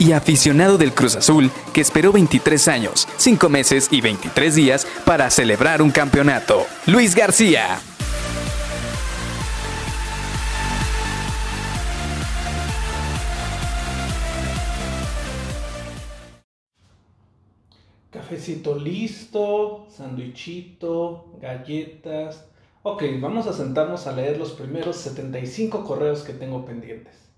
y aficionado del Cruz Azul que esperó 23 años, 5 meses y 23 días para celebrar un campeonato. Luis García. Cafecito listo, sandwichito, galletas. Ok, vamos a sentarnos a leer los primeros 75 correos que tengo pendientes.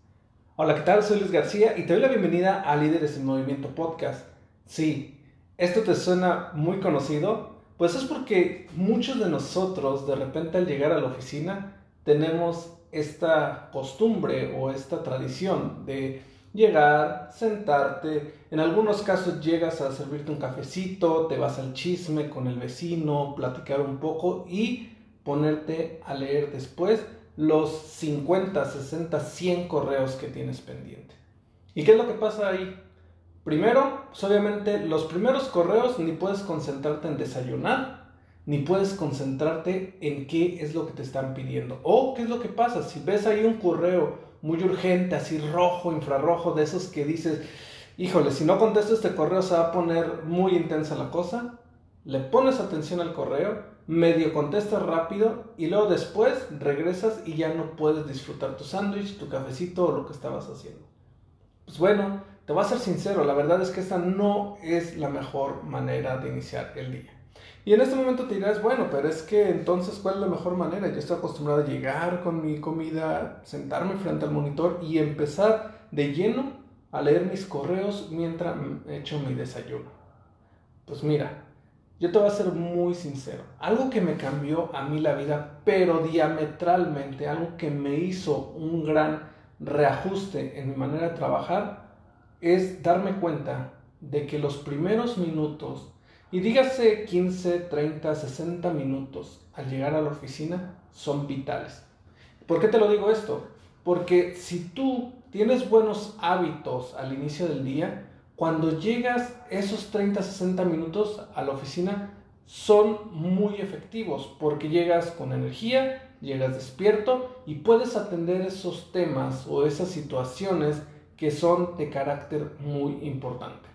Hola, ¿qué tal? Soy Luis García y te doy la bienvenida a Líderes en Movimiento Podcast. Sí, ¿esto te suena muy conocido? Pues es porque muchos de nosotros de repente al llegar a la oficina tenemos esta costumbre o esta tradición de llegar, sentarte, en algunos casos llegas a servirte un cafecito, te vas al chisme con el vecino, platicar un poco y ponerte a leer después los 50, 60, 100 correos que tienes pendiente. ¿Y qué es lo que pasa ahí? Primero, pues obviamente los primeros correos ni puedes concentrarte en desayunar, ni puedes concentrarte en qué es lo que te están pidiendo. O qué es lo que pasa, si ves ahí un correo muy urgente, así rojo, infrarrojo, de esos que dices, híjole, si no contesto este correo se va a poner muy intensa la cosa, le pones atención al correo, medio contestas rápido y luego después regresas y ya no puedes disfrutar tu sándwich, tu cafecito o lo que estabas haciendo. Pues bueno, te voy a ser sincero, la verdad es que esta no es la mejor manera de iniciar el día. Y en este momento te dirás, bueno, pero es que entonces, ¿cuál es la mejor manera? Yo estoy acostumbrado a llegar con mi comida, sentarme frente al monitor y empezar de lleno a leer mis correos mientras echo mi desayuno. Pues mira, yo te voy a ser muy sincero. Algo que me cambió a mí la vida, pero diametralmente, algo que me hizo un gran reajuste en mi manera de trabajar, es darme cuenta de que los primeros minutos, y dígase 15, 30, 60 minutos al llegar a la oficina, son vitales. ¿Por qué te lo digo esto? Porque si tú tienes buenos hábitos al inicio del día, cuando llegas esos 30, 60 minutos a la oficina son muy efectivos porque llegas con energía, llegas despierto y puedes atender esos temas o esas situaciones que son de carácter muy importante.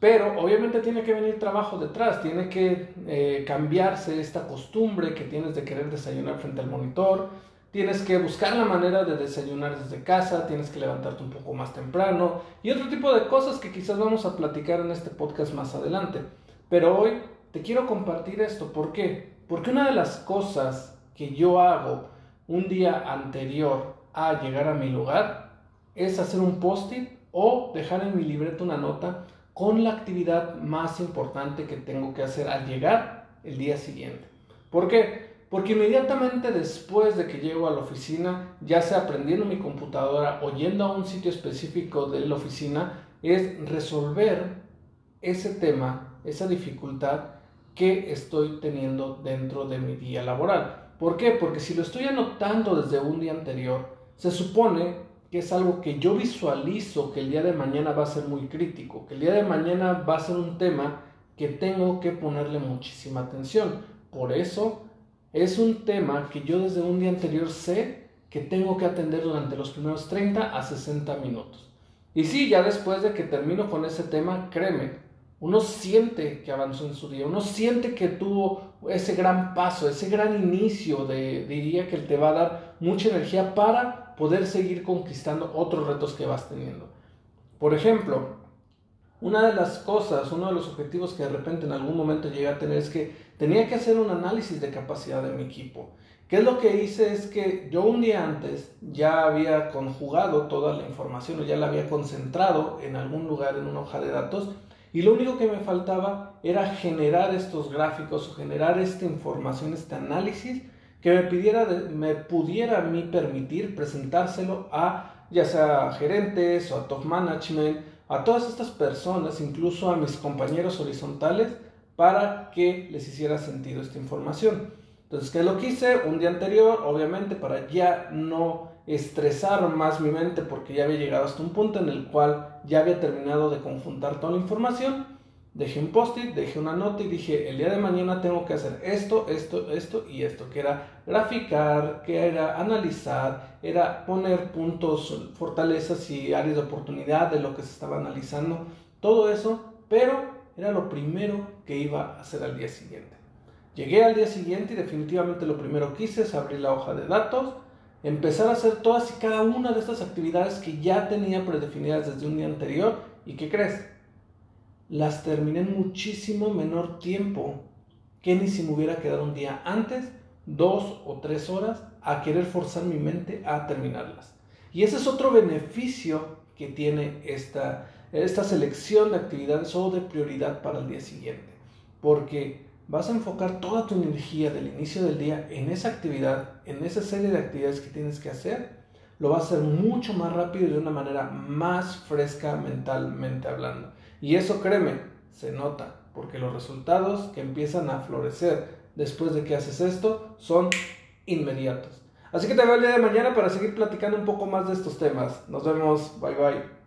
Pero obviamente tiene que venir trabajo detrás, tiene que eh, cambiarse esta costumbre que tienes de querer desayunar frente al monitor, tienes que buscar la manera de desayunar desde casa, tienes que levantarte un poco más temprano y otro tipo de cosas que quizás vamos a platicar en este podcast más adelante. Pero hoy te quiero compartir esto, ¿por qué? Porque una de las cosas que yo hago un día anterior a llegar a mi lugar es hacer un post-it o dejar en mi libreta una nota con la actividad más importante que tengo que hacer al llegar el día siguiente. ¿Por qué? Porque inmediatamente después de que llego a la oficina, ya sea aprendiendo mi computadora o yendo a un sitio específico de la oficina, es resolver ese tema, esa dificultad que estoy teniendo dentro de mi día laboral. ¿Por qué? Porque si lo estoy anotando desde un día anterior, se supone que es algo que yo visualizo que el día de mañana va a ser muy crítico, que el día de mañana va a ser un tema que tengo que ponerle muchísima atención. Por eso es un tema que yo desde un día anterior sé que tengo que atender durante los primeros 30 a 60 minutos. Y sí, ya después de que termino con ese tema, créeme, uno siente que avanzó en su día, uno siente que tuvo ese gran paso, ese gran inicio de, diría que te va a dar mucha energía para poder seguir conquistando otros retos que vas teniendo. Por ejemplo, una de las cosas, uno de los objetivos que de repente en algún momento llegué a tener es que tenía que hacer un análisis de capacidad de mi equipo. ¿Qué es lo que hice? Es que yo un día antes ya había conjugado toda la información o ya la había concentrado en algún lugar en una hoja de datos y lo único que me faltaba era generar estos gráficos o generar esta información, este análisis que me, pidiera, me pudiera a mí permitir presentárselo a ya sea gerentes o a top management a todas estas personas, incluso a mis compañeros horizontales, para que les hiciera sentido esta información. Entonces, ¿qué lo quise? Un día anterior, obviamente, para ya no estresar más mi mente porque ya había llegado hasta un punto en el cual ya había terminado de conjuntar toda la información. Dejé un post-it, dejé una nota y dije, el día de mañana tengo que hacer esto, esto, esto y esto, que era graficar, que era analizar, era poner puntos, fortalezas y áreas de oportunidad de lo que se estaba analizando, todo eso, pero era lo primero que iba a hacer al día siguiente. Llegué al día siguiente y definitivamente lo primero que hice es abrir la hoja de datos, empezar a hacer todas y cada una de estas actividades que ya tenía predefinidas desde un día anterior y ¿qué crees? Las terminé en muchísimo menor tiempo que ni si me hubiera quedado un día antes, dos o tres horas, a querer forzar mi mente a terminarlas. Y ese es otro beneficio que tiene esta, esta selección de actividades o de prioridad para el día siguiente. Porque vas a enfocar toda tu energía del inicio del día en esa actividad, en esa serie de actividades que tienes que hacer, lo vas a hacer mucho más rápido y de una manera más fresca mentalmente hablando. Y eso, créeme, se nota, porque los resultados que empiezan a florecer después de que haces esto son inmediatos. Así que te veo el día de mañana para seguir platicando un poco más de estos temas. Nos vemos, bye bye.